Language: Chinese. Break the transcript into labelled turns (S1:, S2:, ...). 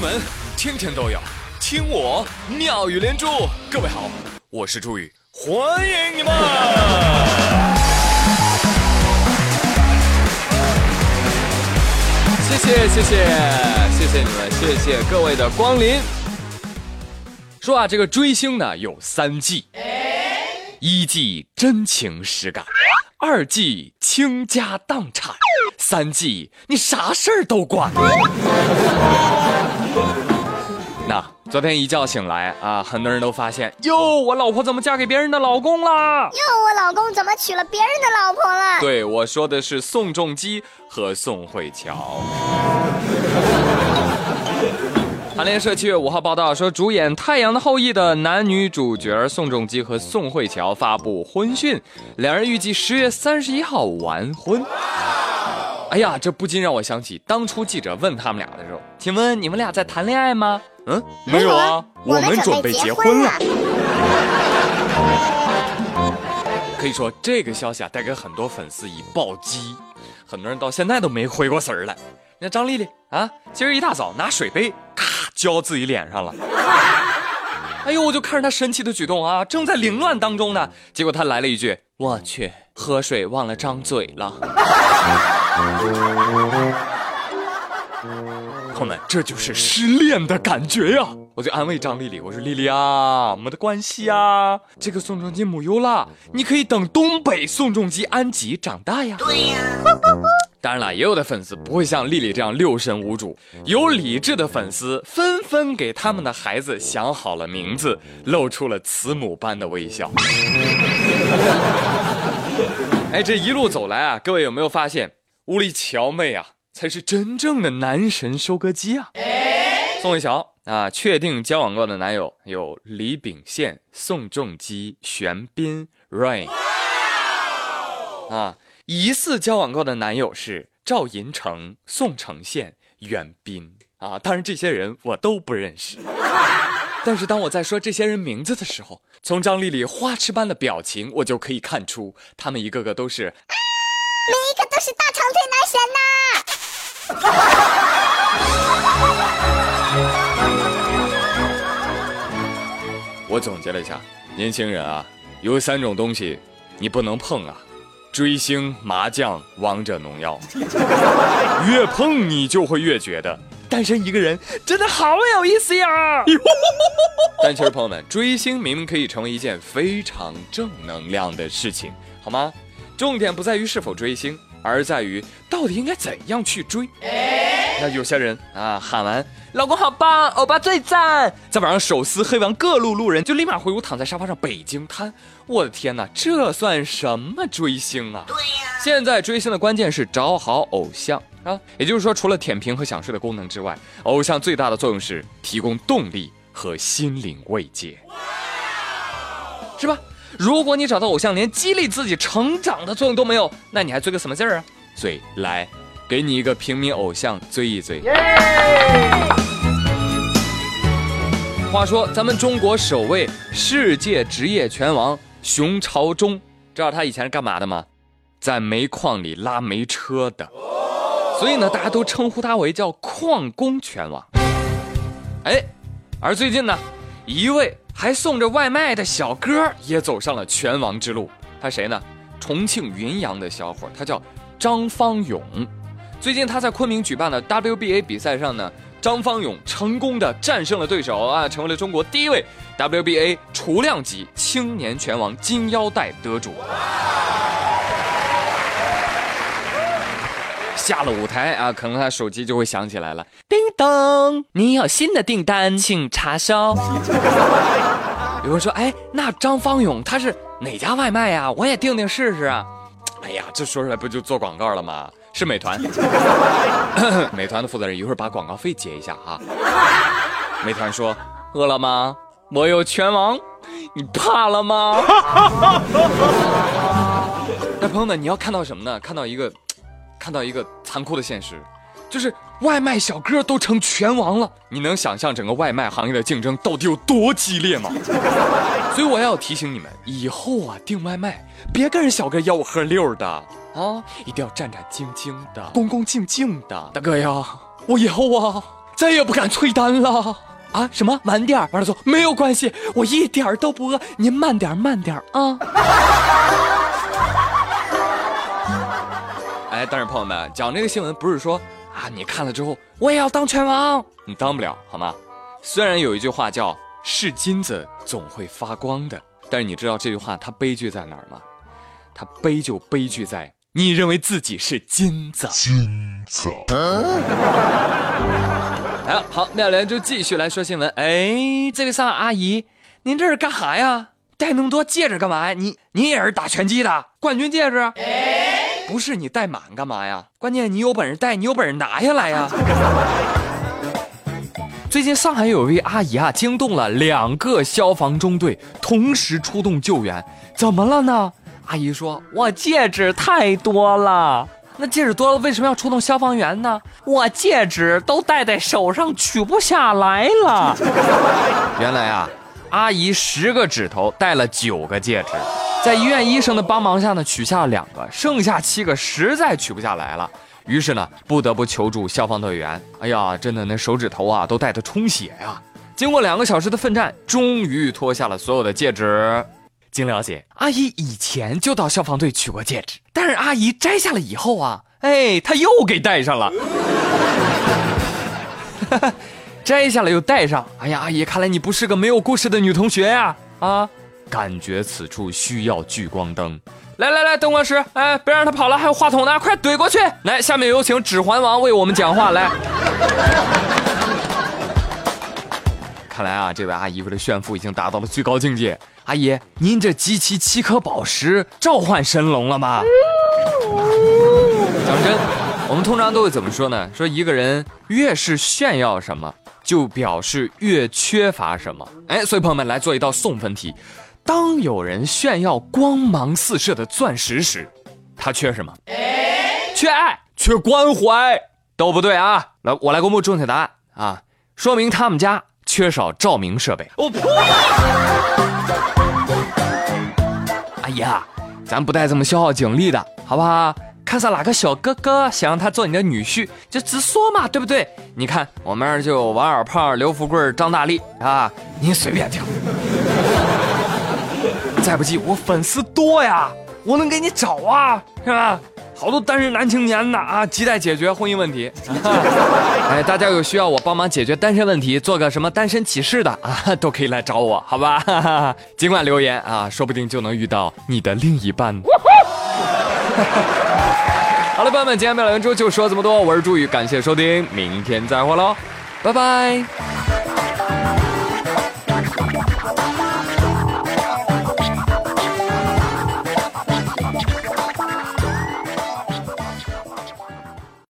S1: 闻天天都有，听我妙语连珠。各位好，我是朱宇，欢迎你们！谢谢谢谢谢谢你们，谢谢各位的光临。说啊，这个追星呢有三季，一季真情实感，二季倾家荡产，三季你啥事儿都管。那昨天一觉醒来啊，很多人都发现，哟，我老婆怎么嫁给别人的老公啦？
S2: 哟，我老公怎么娶了别人的老婆了？
S1: 对，我说的是宋仲基和宋慧乔。韩联社七月五号报道说，主演《太阳的后裔》的男女主角宋仲基和宋慧乔发布婚讯，两人预计十月三十一号完婚。哎呀，这不禁让我想起当初记者问他们俩的时候，请问你们俩在谈恋爱吗？嗯，没有啊，
S2: 我们准备结婚了。
S1: 可以说，这个消息啊，带给很多粉丝以暴击，很多人到现在都没回过神儿来。你看张丽丽啊，今儿一大早拿水杯咔浇自己脸上了。哎呦，我就看着她神奇的举动啊，正在凌乱当中呢，结果她来了一句：“我去，喝水忘了张嘴了。”朋友们，这就是失恋的感觉呀！我就安慰张丽丽，我说：“丽丽啊，没得关系啊，这个宋仲基没有啦，你可以等东北宋仲基安吉长大呀。”对呀。当然了，也有的粉丝不会像丽丽这样六神无主，有理智的粉丝纷纷给他们的孩子想好了名字，露出了慈母般的微笑。哎，这一路走来啊，各位有没有发现，屋里乔妹啊？才是真正的男神收割机啊！宋慧乔啊，确定交往过的男友有李秉宪、宋仲基、玄彬、Rain。啊，疑似交往过的男友是赵寅成、宋承宪、袁彬。啊，当然这些人我都不认识。但是当我在说这些人名字的时候，从张丽丽花痴般的表情，我就可以看出，他们一个个都是，
S2: 每一个都是大长腿男神呐！
S1: 我总结了一下，年轻人啊，有三种东西你不能碰啊：追星、麻将、王者荣耀。越碰你就会越觉得单身一个人真的好有意思呀！但其实朋友们，追星明明可以成为一件非常正能量的事情，好吗？重点不在于是否追星。而在于到底应该怎样去追？那有些人啊，喊完“老公好棒，欧巴最赞”，在晚上手撕黑完各路路人，就立马回屋躺在沙发上北京瘫。我的天哪，这算什么追星啊？对呀，现在追星的关键是找好偶像啊，也就是说，除了舔屏和想睡的功能之外，偶像最大的作用是提供动力和心灵慰藉，是吧？如果你找到偶像连激励自己成长的作用都没有，那你还追个什么劲儿啊？追来，给你一个平民偶像追一追。话说，咱们中国首位世界职业拳王熊朝忠，知道他以前是干嘛的吗？在煤矿里拉煤车的，所以呢，大家都称呼他为叫矿工拳王。哎，而最近呢，一位。还送着外卖的小哥也走上了拳王之路。他谁呢？重庆云阳的小伙，他叫张方勇。最近他在昆明举办的 WBA 比赛上呢，张方勇成功的战胜了对手啊，成为了中国第一位 WBA 雏量级青年拳王金腰带得主。下了舞台啊，可能他手机就会响起来了。叮咚，你有新的订单，请查收。有人说，哎，那张方勇他是哪家外卖呀？我也订订试试啊。哎呀，这说出来不就做广告了吗？是美团。美团的负责人一会儿把广告费结一下哈。美团说，饿了吗？我有拳王，你怕了吗？那朋友们，你要看到什么呢？看到一个。看到一个残酷的现实，就是外卖小哥都成拳王了。你能想象整个外卖行业的竞争到底有多激烈吗？所以我要提醒你们，以后啊订外卖别跟人小哥吆五喝六的啊，一定要战战兢兢的、恭恭敬敬的。大哥呀，我以后啊再也不敢催单了。啊，什么晚点？完了说没有关系，我一点都不饿，您慢点慢点啊。哎，但是朋友们讲这个新闻不是说啊，你看了之后我也要当拳王，你当不了好吗？虽然有一句话叫是金子总会发光的，但是你知道这句话它悲剧在哪儿吗？它悲就悲剧在你认为自己是金子。金子。哎，好，妙莲就继续来说新闻。哎，这个啥阿姨，您这是干啥呀？戴那么多戒指干嘛呀？你你也是打拳击的冠军戒指？不是你带满干嘛呀？关键你有本事戴，你有本事拿下来呀！最近上海有一位阿姨啊，惊动了两个消防中队，同时出动救援。怎么了呢？阿姨说：“我戒指太多了。”那戒指多了，为什么要出动消防员呢？我戒指都戴在手上，取不下来了。原来啊，阿姨十个指头戴了九个戒指，在医院医生的帮忙下呢，取下了两个，剩下七个实在取不下来了。于是呢，不得不求助消防队员。哎呀，真的那手指头啊，都戴得充血呀。经过两个小时的奋战，终于脱下了所有的戒指。经了解，阿姨以前就到消防队取过戒指，但是阿姨摘下了以后啊，哎，她又给戴上了。摘下了又戴上，哎呀，阿姨，看来你不是个没有故事的女同学呀！啊，感觉此处需要聚光灯。来来来，灯光师，哎，别让他跑了，还有话筒呢，快怼过去！来，下面有请指环王为我们讲话。来，看来啊，这位阿姨为了炫富已经达到了最高境界。阿姨，您这集齐七颗宝石，召唤神龙了吗？讲真，我们通常都会怎么说呢？说一个人越是炫耀什么，就表示越缺乏什么。哎，所以朋友们来做一道送分题：当有人炫耀光芒四射的钻石时，他缺什么？缺爱，缺关怀，都不对啊！来，我来公布正确答案啊，说明他们家缺少照明设备。我呸！呀，咱不带这么消耗警力的，好不好？看上哪个小哥哥想让他做你的女婿，就直说嘛，对不对？你看我们这儿就有王小胖、刘富贵、张大力啊，您随便挑。再不济我粉丝多呀，我能给你找啊，是吧？好多单身男青年呢啊，亟待解决婚姻问题。哎，大家有需要我帮忙解决单身问题，做个什么单身启事的啊，都可以来找我，好吧？尽管留言啊，说不定就能遇到你的另一半。好了，朋友们，今天妙聊圆桌就说这么多，我是朱宇，感谢收听，明天再会喽，拜拜。